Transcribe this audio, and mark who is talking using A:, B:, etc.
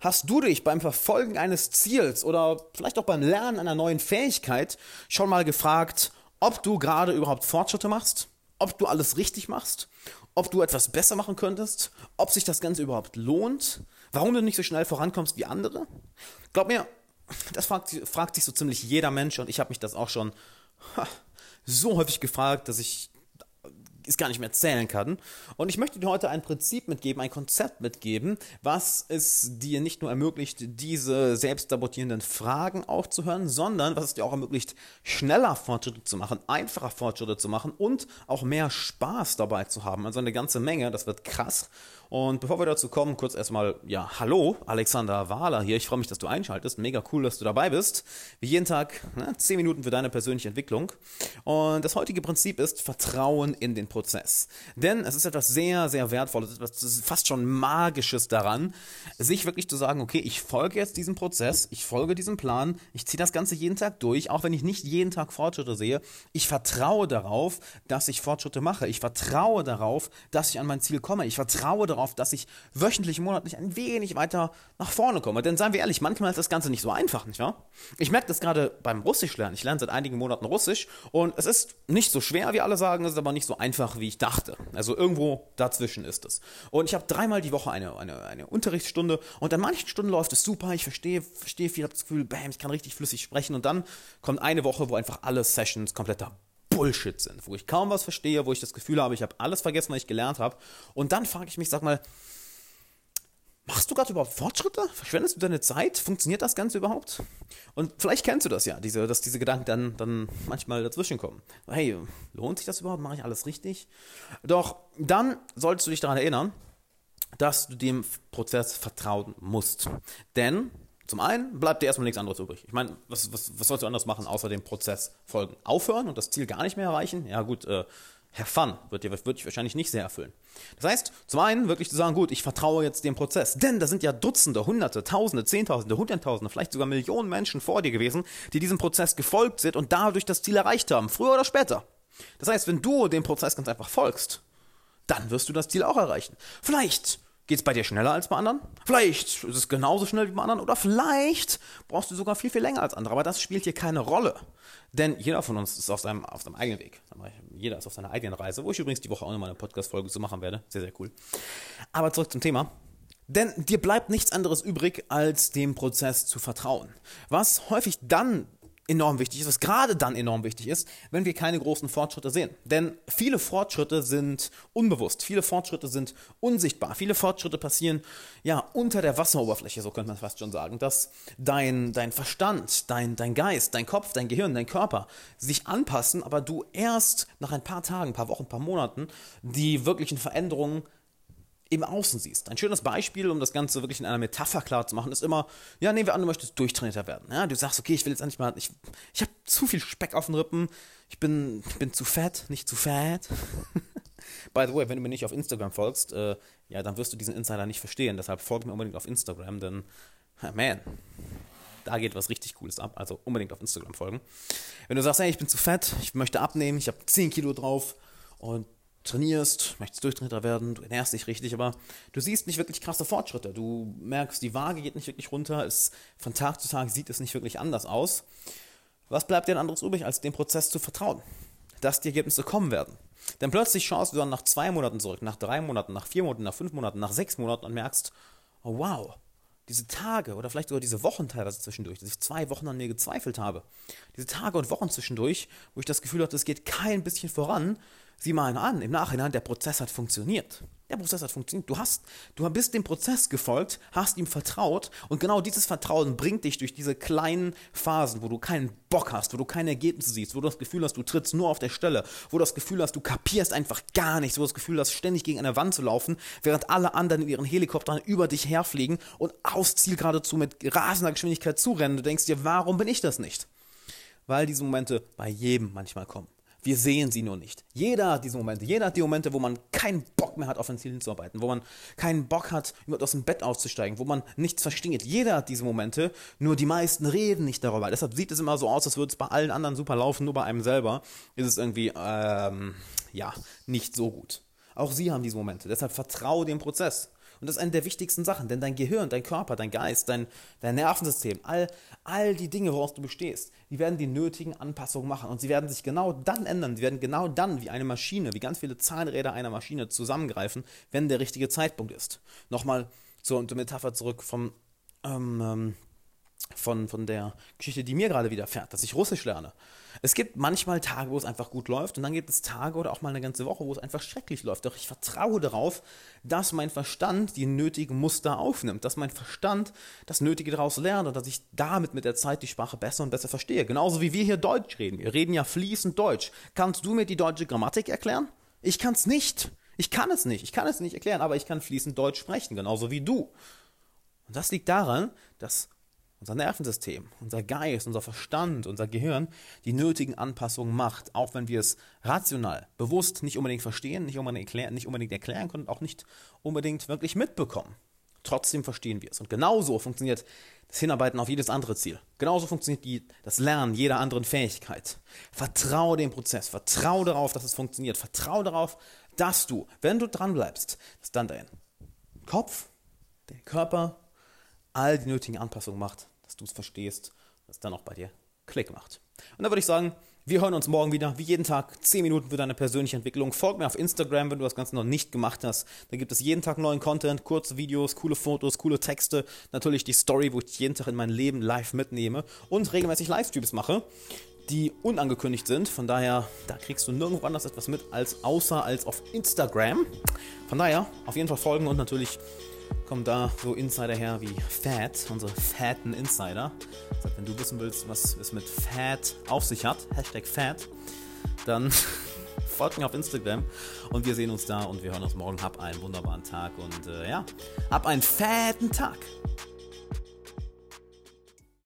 A: Hast du dich beim Verfolgen eines Ziels oder vielleicht auch beim Lernen einer neuen Fähigkeit schon mal gefragt, ob du gerade überhaupt Fortschritte machst? Ob du alles richtig machst? Ob du etwas besser machen könntest? Ob sich das Ganze überhaupt lohnt? Warum du nicht so schnell vorankommst wie andere? Glaub mir, das fragt, fragt sich so ziemlich jeder Mensch und ich habe mich das auch schon so häufig gefragt, dass ich es gar nicht mehr zählen kann. Und ich möchte dir heute ein Prinzip mitgeben, ein Konzept mitgeben, was es dir nicht nur ermöglicht, diese selbstsabotierenden Fragen aufzuhören, sondern was es dir auch ermöglicht, schneller Fortschritte zu machen, einfacher Fortschritte zu machen und auch mehr Spaß dabei zu haben. Also eine ganze Menge, das wird krass. Und bevor wir dazu kommen, kurz erstmal, ja, hallo, Alexander Wahler hier. Ich freue mich, dass du einschaltest. Mega cool, dass du dabei bist. Wie jeden Tag, ne, 10 Minuten für deine persönliche Entwicklung. Und das heutige Prinzip ist Vertrauen in den Prozess. Denn es ist etwas sehr, sehr Wertvolles, etwas fast schon Magisches daran, sich wirklich zu sagen, okay, ich folge jetzt diesem Prozess, ich folge diesem Plan, ich ziehe das Ganze jeden Tag durch, auch wenn ich nicht jeden Tag Fortschritte sehe. Ich vertraue darauf, dass ich Fortschritte mache. Ich vertraue darauf, dass ich an mein Ziel komme. Ich vertraue darauf, darauf, dass ich wöchentlich, monatlich ein wenig weiter nach vorne komme. Denn seien wir ehrlich, manchmal ist das Ganze nicht so einfach, nicht wahr? Ich merke das gerade beim Russisch lernen. Ich lerne seit einigen Monaten Russisch und es ist nicht so schwer, wie alle sagen, es ist aber nicht so einfach, wie ich dachte. Also irgendwo dazwischen ist es. Und ich habe dreimal die Woche eine, eine, eine Unterrichtsstunde und an manchen Stunden läuft es super, ich verstehe, verstehe viel, habe das Gefühl, bam, ich kann richtig flüssig sprechen und dann kommt eine Woche, wo einfach alle Sessions kompletter Bullshit sind, wo ich kaum was verstehe, wo ich das Gefühl habe, ich habe alles vergessen, was ich gelernt habe. Und dann frage ich mich, sag mal, machst du gerade überhaupt Fortschritte? Verschwendest du deine Zeit? Funktioniert das Ganze überhaupt? Und vielleicht kennst du das ja, diese, dass diese Gedanken dann, dann manchmal dazwischen kommen. Hey, lohnt sich das überhaupt? Mache ich alles richtig? Doch dann solltest du dich daran erinnern, dass du dem Prozess vertrauen musst. Denn zum einen bleibt dir erstmal nichts anderes übrig. Ich meine, was, was, was sollst du anders machen, außer dem Prozess folgen? Aufhören und das Ziel gar nicht mehr erreichen? Ja gut, äh, Herr Fun wird dir, wird dich wahrscheinlich nicht sehr erfüllen. Das heißt, zum einen wirklich zu sagen, gut, ich vertraue jetzt dem Prozess. Denn da sind ja Dutzende, Hunderte, Tausende, Zehntausende, Hunderttausende, vielleicht sogar Millionen Menschen vor dir gewesen, die diesem Prozess gefolgt sind und dadurch das Ziel erreicht haben, früher oder später. Das heißt, wenn du dem Prozess ganz einfach folgst, dann wirst du das Ziel auch erreichen. Vielleicht Geht es bei dir schneller als bei anderen? Vielleicht ist es genauso schnell wie bei anderen oder vielleicht brauchst du sogar viel, viel länger als andere. Aber das spielt hier keine Rolle. Denn jeder von uns ist auf seinem, auf seinem eigenen Weg. Jeder ist auf seiner eigenen Reise, wo ich übrigens die Woche auch nochmal eine Podcast-Folge zu machen werde. Sehr, sehr cool. Aber zurück zum Thema. Denn dir bleibt nichts anderes übrig, als dem Prozess zu vertrauen. Was häufig dann enorm wichtig ist, was gerade dann enorm wichtig ist, wenn wir keine großen Fortschritte sehen. Denn viele Fortschritte sind unbewusst, viele Fortschritte sind unsichtbar, viele Fortschritte passieren ja unter der Wasseroberfläche, so könnte man fast schon sagen, dass dein, dein Verstand, dein, dein Geist, dein Kopf, dein Gehirn, dein Körper sich anpassen, aber du erst nach ein paar Tagen, ein paar Wochen, ein paar Monaten die wirklichen Veränderungen im Außen siehst. Ein schönes Beispiel, um das Ganze wirklich in einer Metapher klar zu machen, ist immer, ja, nehmen wir an, du möchtest durchtrainierter werden. Ja, du sagst, okay, ich will jetzt endlich mal, ich, ich habe zu viel Speck auf den Rippen, ich bin, ich bin zu fett, nicht zu fett. By the way, wenn du mir nicht auf Instagram folgst, äh, ja, dann wirst du diesen Insider nicht verstehen. Deshalb folg mir unbedingt auf Instagram, denn, man, da geht was richtig Cooles ab. Also unbedingt auf Instagram folgen. Wenn du sagst, hey, ich bin zu fett, ich möchte abnehmen, ich habe 10 Kilo drauf und trainierst, möchtest Durchtrainer werden, du ernährst dich richtig, aber du siehst nicht wirklich krasse Fortschritte. Du merkst, die Waage geht nicht wirklich runter, es, von Tag zu Tag sieht es nicht wirklich anders aus. Was bleibt dir denn anderes übrig, als dem Prozess zu vertrauen, dass die Ergebnisse kommen werden? Denn plötzlich schaust du dann nach zwei Monaten zurück, nach drei Monaten, nach vier Monaten, nach fünf Monaten, nach sechs Monaten und merkst, oh wow, diese Tage oder vielleicht sogar diese Wochen teilweise zwischendurch, dass ich zwei Wochen an mir gezweifelt habe, diese Tage und Wochen zwischendurch, wo ich das Gefühl hatte, es geht kein bisschen voran, sieh mal an, im Nachhinein, der Prozess hat funktioniert. Der Prozess hat funktioniert. Du hast, du bist dem Prozess gefolgt, hast ihm vertraut und genau dieses Vertrauen bringt dich durch diese kleinen Phasen, wo du keinen Bock hast, wo du keine Ergebnisse siehst, wo du das Gefühl hast, du trittst nur auf der Stelle, wo du das Gefühl hast, du kapierst einfach gar nichts, wo du das Gefühl hast, ständig gegen eine Wand zu laufen, während alle anderen in ihren Helikoptern über dich herfliegen und aufs Ziel geradezu mit rasender Geschwindigkeit zurennen. Du denkst dir, warum bin ich das nicht? Weil diese Momente bei jedem manchmal kommen. Wir sehen sie nur nicht. Jeder hat diese Momente. Jeder hat die Momente, wo man keinen Bock mehr hat, auf ein Ziel hinzuarbeiten, wo man keinen Bock hat, aus dem Bett auszusteigen, wo man nichts versteht. Jeder hat diese Momente, nur die meisten reden nicht darüber. Deshalb sieht es immer so aus, als würde es bei allen anderen super laufen, nur bei einem selber ist es irgendwie, ähm, ja, nicht so gut. Auch sie haben diese Momente. Deshalb vertraue dem Prozess. Und das ist eine der wichtigsten Sachen, denn dein Gehirn, dein Körper, dein Geist, dein, dein Nervensystem, all, all die Dinge, woraus du bestehst, die werden die nötigen Anpassungen machen. Und sie werden sich genau dann ändern. Sie werden genau dann wie eine Maschine, wie ganz viele Zahnräder einer Maschine zusammengreifen, wenn der richtige Zeitpunkt ist. Nochmal zur Metapher zurück vom ähm, ähm von, von der Geschichte, die mir gerade widerfährt, dass ich Russisch lerne. Es gibt manchmal Tage, wo es einfach gut läuft und dann gibt es Tage oder auch mal eine ganze Woche, wo es einfach schrecklich läuft. Doch ich vertraue darauf, dass mein Verstand die nötigen Muster aufnimmt, dass mein Verstand das Nötige daraus lernt und dass ich damit mit der Zeit die Sprache besser und besser verstehe. Genauso wie wir hier Deutsch reden. Wir reden ja fließend Deutsch. Kannst du mir die deutsche Grammatik erklären? Ich kann es nicht. Ich kann es nicht. Ich kann es nicht erklären, aber ich kann fließend Deutsch sprechen, genauso wie du. Und das liegt daran, dass unser Nervensystem, unser Geist, unser Verstand, unser Gehirn die nötigen Anpassungen macht, auch wenn wir es rational, bewusst nicht unbedingt verstehen, nicht unbedingt erklären, nicht unbedingt erklären können und auch nicht unbedingt wirklich mitbekommen. Trotzdem verstehen wir es. Und genauso funktioniert das Hinarbeiten auf jedes andere Ziel. Genauso funktioniert die, das Lernen jeder anderen Fähigkeit. Vertraue dem Prozess, vertraue darauf, dass es funktioniert, vertraue darauf, dass du, wenn du dranbleibst, dass dann dein Kopf, der Körper, all die nötigen Anpassungen macht, dass du es verstehst, dass es dann auch bei dir Klick macht. Und da würde ich sagen, wir hören uns morgen wieder, wie jeden Tag, 10 Minuten für deine persönliche Entwicklung. Folg mir auf Instagram, wenn du das Ganze noch nicht gemacht hast. Da gibt es jeden Tag neuen Content, kurze Videos, coole Fotos, coole Texte. Natürlich die Story, wo ich jeden Tag in mein Leben live mitnehme und regelmäßig Livestreams mache, die unangekündigt sind. Von daher, da kriegst du nirgendwo anders etwas mit, als außer als auf Instagram. Von daher, auf jeden Fall folgen und natürlich kommen da so Insider her wie Fat, unsere fatten Insider. Heißt, wenn du wissen willst, was es mit Fat auf sich hat, Hashtag Fat, dann folgt mir auf Instagram und wir sehen uns da und wir hören uns morgen. Hab einen wunderbaren Tag und äh, ja, hab einen fetten Tag.